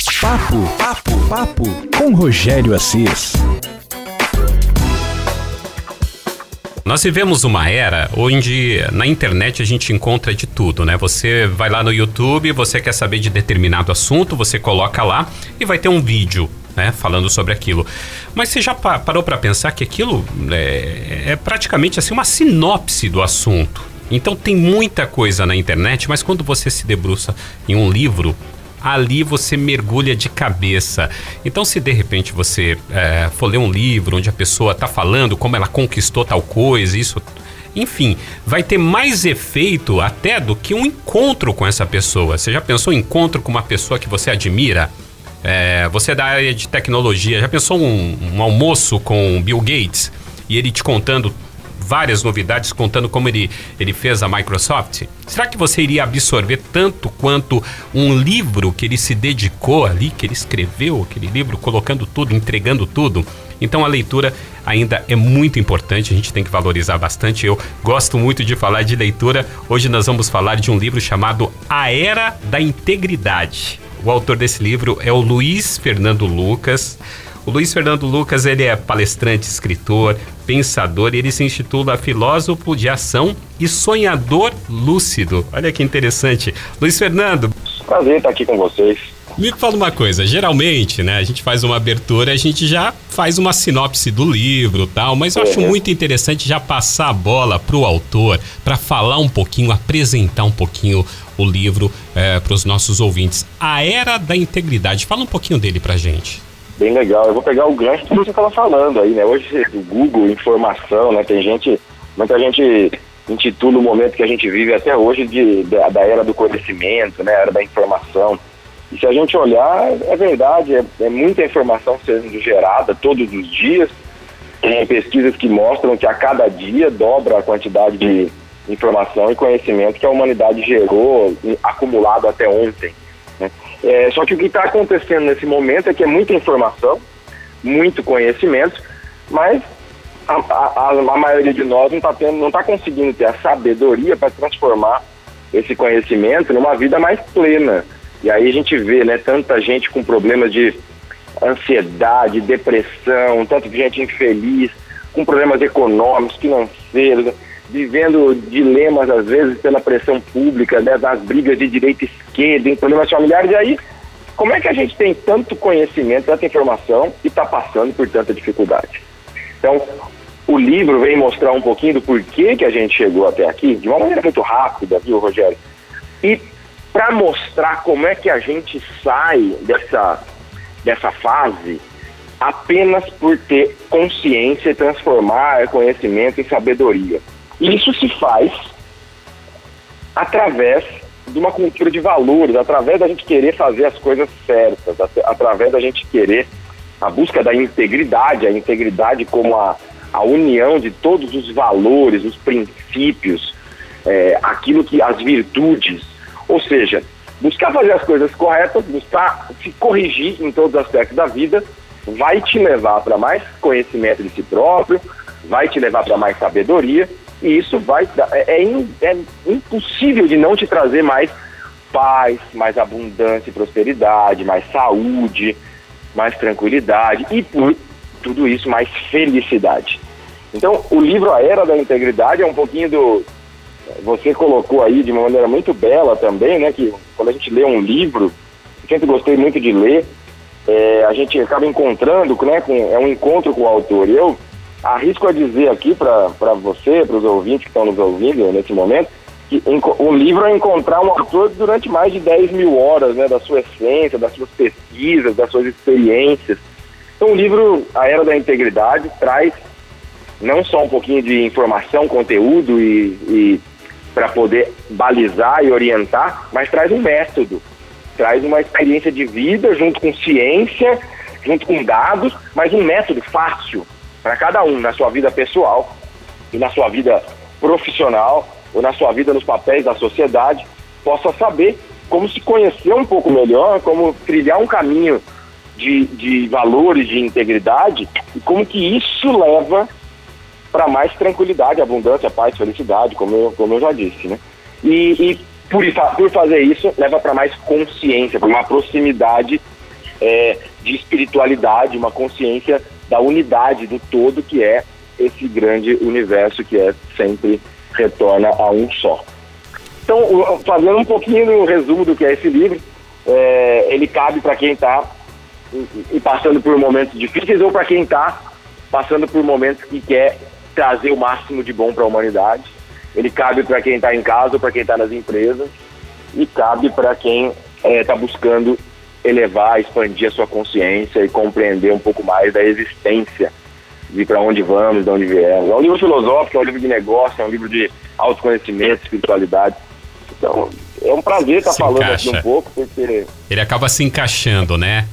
Papo, papo, papo com Rogério Assis. Nós vivemos uma era onde na internet a gente encontra de tudo, né? Você vai lá no YouTube, você quer saber de determinado assunto, você coloca lá e vai ter um vídeo. Né, falando sobre aquilo. Mas você já parou para pensar que aquilo é, é praticamente assim uma sinopse do assunto. Então tem muita coisa na internet, mas quando você se debruça em um livro, ali você mergulha de cabeça. Então, se de repente você é, for ler um livro onde a pessoa está falando como ela conquistou tal coisa, isso. Enfim, vai ter mais efeito até do que um encontro com essa pessoa. Você já pensou em encontro com uma pessoa que você admira? É, você é da área de tecnologia, já pensou um, um almoço com Bill Gates e ele te contando várias novidades contando como ele, ele fez a Microsoft? Será que você iria absorver tanto quanto um livro que ele se dedicou ali, que ele escreveu, aquele livro, colocando tudo, entregando tudo? Então a leitura ainda é muito importante, a gente tem que valorizar bastante. Eu gosto muito de falar de leitura. Hoje nós vamos falar de um livro chamado A Era da Integridade. O autor desse livro é o Luiz Fernando Lucas. O Luiz Fernando Lucas, ele é palestrante, escritor, pensador, ele se intitula filósofo de ação e sonhador lúcido. Olha que interessante. Luiz Fernando. Prazer estar aqui com vocês. Me fala uma coisa, geralmente, né, a gente faz uma abertura, a gente já faz uma sinopse do livro tal, mas eu acho muito interessante já passar a bola para o autor, para falar um pouquinho, apresentar um pouquinho o livro é, para os nossos ouvintes. A Era da Integridade, fala um pouquinho dele para gente bem legal. Eu vou pegar o gancho que você estava falando aí, né? Hoje o Google, informação, né? Tem gente, muita gente intitula o momento que a gente vive até hoje de, da, da era do conhecimento, né? Era da informação. E se a gente olhar, é verdade, é, é muita informação sendo gerada todos os dias. Tem pesquisas que mostram que a cada dia dobra a quantidade de informação e conhecimento que a humanidade gerou acumulado até ontem. É, só que o que está acontecendo nesse momento é que é muita informação, muito conhecimento, mas a, a, a maioria de nós não está tá conseguindo ter a sabedoria para transformar esse conhecimento numa vida mais plena. E aí a gente vê né, tanta gente com problemas de ansiedade, depressão, tanta gente infeliz, com problemas econômicos, financeiros, vivendo dilemas, às vezes, pela pressão pública, né, das brigas de direita e esquerda, em problemas familiares. E aí, como é que a gente tem tanto conhecimento, tanta informação e está passando por tanta dificuldade? Então, o livro vem mostrar um pouquinho do porquê que a gente chegou até aqui, de uma maneira muito rápida, viu, Rogério? E para mostrar como é que a gente sai dessa, dessa fase apenas por ter consciência e transformar conhecimento em sabedoria. E isso se faz através de uma cultura de valores, através da gente querer fazer as coisas certas, através da gente querer a busca da integridade, a integridade como a, a união de todos os valores, os princípios, é, aquilo que as virtudes, ou seja, buscar fazer as coisas corretas, buscar se corrigir em todos os aspectos da vida, vai te levar para mais conhecimento de si próprio, vai te levar para mais sabedoria e isso vai é, é, é impossível de não te trazer mais paz, mais abundância e prosperidade, mais saúde, mais tranquilidade e por tudo isso mais felicidade. Então, o livro A Era da Integridade é um pouquinho do você colocou aí de uma maneira muito bela também, né, que quando a gente lê um livro, sempre gostei muito de ler, é, a gente acaba encontrando, né, com, é um encontro com o autor. Eu arrisco a dizer aqui para você, para os ouvintes que estão nos ouvindo nesse momento, que um livro é encontrar um autor durante mais de 10 mil horas, né, da sua essência, das suas pesquisas, das suas experiências. Então, o livro A Era da Integridade traz não só um pouquinho de informação, conteúdo e, e para poder balizar e orientar, mas traz um método, traz uma experiência de vida junto com ciência, junto com dados, mas um método fácil, para cada um na sua vida pessoal e na sua vida profissional ou na sua vida nos papéis da sociedade, possa saber como se conhecer um pouco melhor, como trilhar um caminho de, de valores, de integridade e como que isso leva para mais tranquilidade, abundância, paz, felicidade, como eu, como eu já disse, né? E, e por, por fazer isso, leva para mais consciência, para uma proximidade é, de espiritualidade, uma consciência da unidade do todo que é esse grande universo que é sempre retorna a um só. Então, fazendo um pouquinho do resumo do que é esse livro, é, ele cabe para quem está passando por momentos difíceis ou para quem está passando por momentos que quer trazer o máximo de bom para a humanidade. Ele cabe para quem está em casa ou para quem está nas empresas e cabe para quem está é, tá buscando elevar, expandir a sua consciência e compreender um pouco mais da existência de para onde vamos, de onde viemos. É um livro filosófico, é um livro de negócio, é um livro de autoconhecimento, espiritualidade. Então, é um prazer estar falando encaixa. aqui um pouco, porque... Ele acaba se encaixando, né?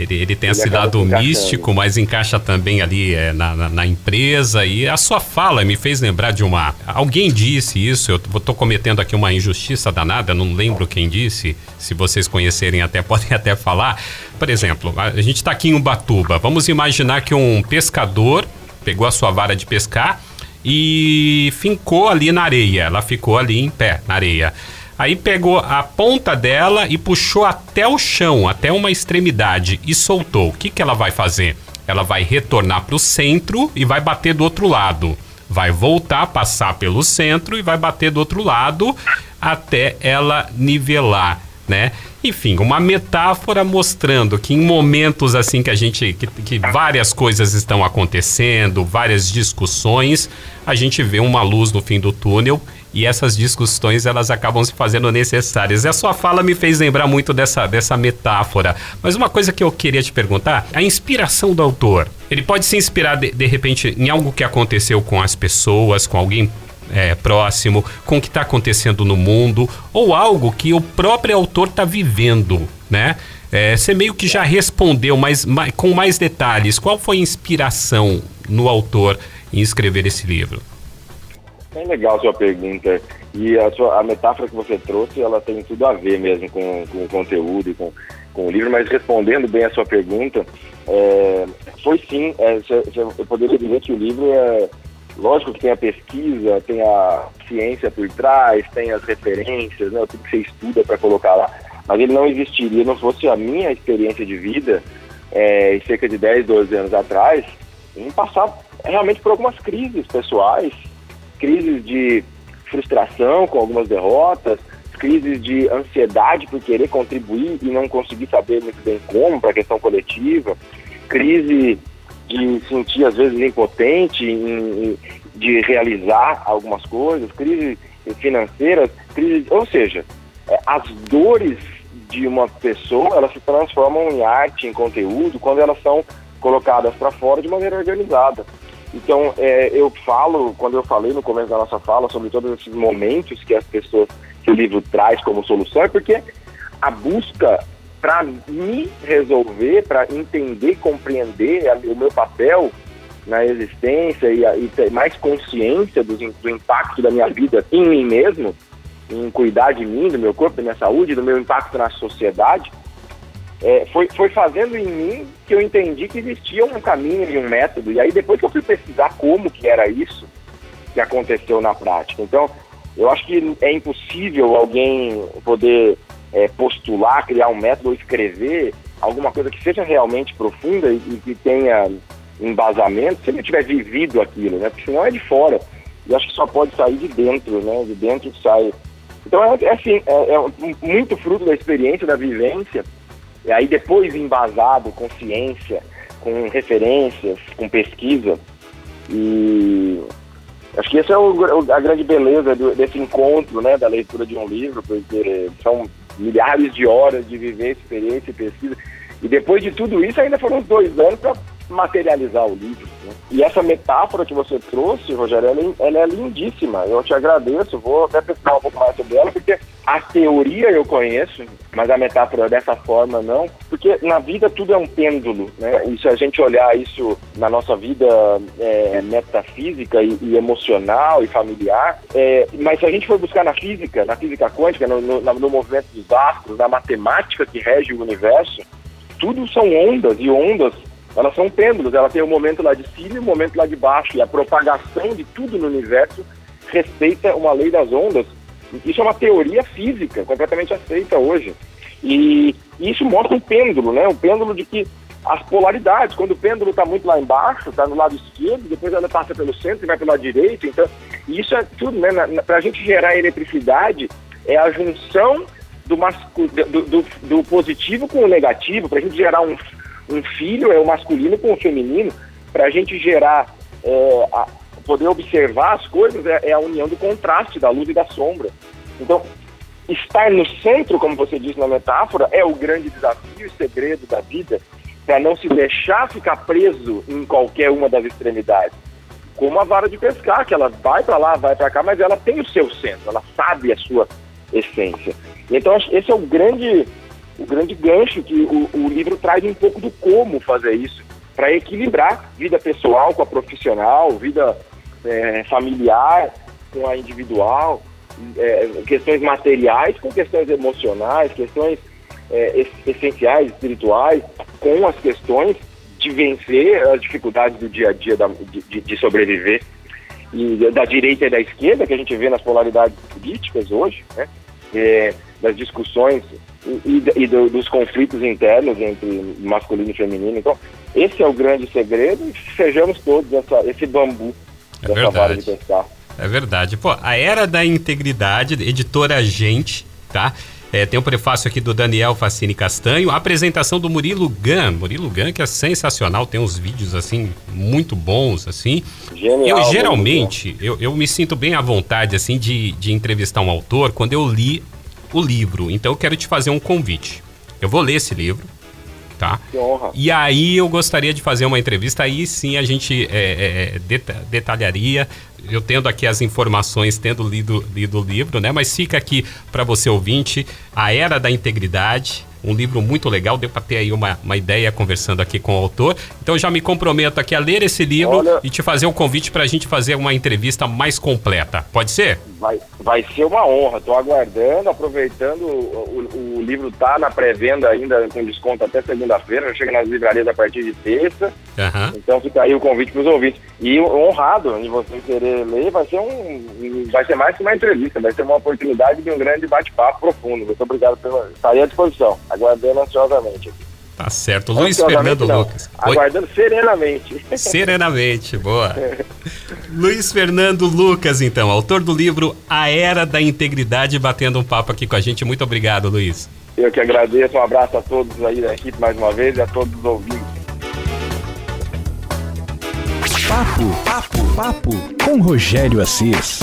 Ele, ele tem ele esse lado místico, mas encaixa também ali é, na, na, na, empresa. E a sua fala me fez lembrar de uma. Alguém disse isso, eu estou cometendo aqui uma injustiça danada, não lembro quem disse. Se vocês conhecerem, até podem até falar. Por exemplo, a gente está aqui em Ubatuba. Vamos imaginar que um pescador pegou a sua vara de pescar e fincou ali na areia. Ela ficou ali em pé na areia. Aí pegou a ponta dela e puxou até o chão, até uma extremidade e soltou. O que, que ela vai fazer? Ela vai retornar para o centro e vai bater do outro lado. Vai voltar, passar pelo centro e vai bater do outro lado até ela nivelar, né? Enfim, uma metáfora mostrando que em momentos assim que a gente que, que, várias coisas estão acontecendo, várias discussões, a gente vê uma luz no fim do túnel e essas discussões elas acabam se fazendo necessárias. E a sua fala me fez lembrar muito dessa, dessa metáfora. Mas uma coisa que eu queria te perguntar, a inspiração do autor, ele pode se inspirar de, de repente em algo que aconteceu com as pessoas, com alguém é, próximo, com o que está acontecendo no mundo, ou algo que o próprio autor está vivendo, né? É, você meio que já respondeu, mas, mas com mais detalhes, qual foi a inspiração no autor em escrever esse livro? É legal a sua pergunta. E a, sua, a metáfora que você trouxe, ela tem tudo a ver mesmo com, com o conteúdo e com, com o livro, mas respondendo bem a sua pergunta, é, foi sim, é, eu poderia dizer que o livro é, lógico que tem a pesquisa, tem a ciência por trás, tem as referências, né, tudo que você estuda para colocar lá, mas ele não existiria, não fosse a minha experiência de vida, é, cerca de 10, 12 anos atrás, em passar realmente por algumas crises pessoais, crises de frustração com algumas derrotas, crises de ansiedade por querer contribuir e não conseguir saber muito bem como para a questão coletiva, crise de sentir às vezes impotente em, de realizar algumas coisas, crise financeiras, crise, ou seja, é, as dores de uma pessoa elas se transformam em arte, em conteúdo, quando elas são colocadas para fora de maneira organizada. Então, é, eu falo, quando eu falei no começo da nossa fala sobre todos esses momentos que as pessoas, que o livro traz como solução, é porque a busca para me resolver, para entender, compreender o meu papel na existência e, e ter mais consciência do, do impacto da minha vida em mim mesmo, em cuidar de mim, do meu corpo, da minha saúde, do meu impacto na sociedade, é, foi, foi fazendo em mim que eu entendi que existia um caminho e um método. E aí depois que eu fui pesquisar como que era isso que aconteceu na prática. Então, eu acho que é impossível alguém poder é, postular, criar um método ou escrever alguma coisa que seja realmente profunda e, e que tenha embasamento se ele tiver vivido aquilo, né? Porque senão é de fora. E acho que só pode sair de dentro, né? De dentro sai. Então é, é assim, é, é muito fruto da experiência, da vivência e aí depois embasado com ciência, com referências, com pesquisa. E acho que essa é o, a grande beleza do, desse encontro, né, da leitura de um livro, porque são milhares de horas de viver experiência e pesquisa. E depois de tudo isso, ainda foram dois anos para materializar o livro. Né? E essa metáfora que você trouxe, Rogério, ela, é ela, é lindíssima. Eu te agradeço, vou até pesquisar um pouco mais sobre ela, porque a teoria eu conheço, mas a metáfora dessa forma não, porque na vida tudo é um pêndulo, né? E se a gente olhar isso na nossa vida é, metafísica e, e, emocional e familiar, é, mas se a gente for buscar na física, na física quântica, no, no, no movimento dos astros, na matemática que rege o universo, tudo são ondas e ondas elas são pêndulos, ela tem o um momento lá de cima e o um momento lá de baixo, e a propagação de tudo no universo respeita uma lei das ondas. Isso é uma teoria física completamente aceita hoje. E, isso mostra um pêndulo, né? Um pêndulo de que as polaridades, quando o pêndulo está muito lá embaixo, está no lado esquerdo, depois ela passa pelo centro e vai pelo lado direito, então isso é tudo, né? Para a gente gerar eletricidade, é a junção do, do, do, do positivo com o negativo, para a gente gerar um, um filho, é o masculino com o feminino, para a gente gerar, é, poder observar as coisas, é, é a união do contraste, da luz e da sombra. Então, estar no centro, como você disse na metáfora, é o grande desafio e segredo da vida, para não se deixar ficar preso em qualquer uma das extremidades. Como a vara de pescar, que ela vai para lá, vai para cá, mas ela tem o seu centro, ela sabe a sua essência. Então, esse é o grande, o grande gancho que o, o livro traz um pouco do como fazer isso, para equilibrar vida pessoal com a profissional, vida é, familiar com a individual, é, questões materiais com questões emocionais, questões é, essenciais, espirituais, com as questões de vencer as dificuldades do dia a dia da, de, de, sobreviver e da direita e da esquerda que a gente vê nas polaridades políticas hoje, né? É, das discussões e, e do, dos conflitos internos entre masculino e feminino. Então, esse é o grande segredo e sejamos todos essa, esse bambu é verdade. É verdade. Pô, a Era da Integridade, editora Gente, tá? É, tem um prefácio aqui do Daniel Facini Castanho, a apresentação do Murilo Gun. Murilo Gun, que é sensacional, tem uns vídeos assim muito bons, assim. Genial, eu geralmente, eu, eu me sinto bem à vontade, assim, de, de entrevistar um autor quando eu li o livro. Então eu quero te fazer um convite. Eu vou ler esse livro, tá? Que honra. E aí eu gostaria de fazer uma entrevista, aí sim a gente é, é, detalharia eu tendo aqui as informações, tendo lido, lido o livro, né? Mas fica aqui para você ouvinte, A Era da Integridade, um livro muito legal, deu para ter aí uma, uma ideia conversando aqui com o autor. Então já me comprometo aqui a ler esse livro Olha, e te fazer um convite para a gente fazer uma entrevista mais completa. Pode ser? Vai, vai ser uma honra. Estou aguardando, aproveitando. O, o, o livro tá na pré-venda ainda com desconto até segunda-feira. Chega nas livrarias a partir de terça. Uhum. Então fica aí o convite para os ouvintes. E honrado em você querer ler, vai ser um, vai ser mais que uma entrevista, vai ser uma oportunidade de um grande bate-papo profundo. Muito obrigado pela. Estarei à disposição aguardando ansiosamente Tá certo. Luiz Fernando não. Lucas. Aguardando Oi? serenamente. Serenamente, boa. Luiz Fernando Lucas, então, autor do livro A Era da Integridade, batendo um papo aqui com a gente. Muito obrigado, Luiz. Eu que agradeço. Um abraço a todos aí da equipe mais uma vez e a todos os ouvintes. Papo, papo, papo com Rogério Assis.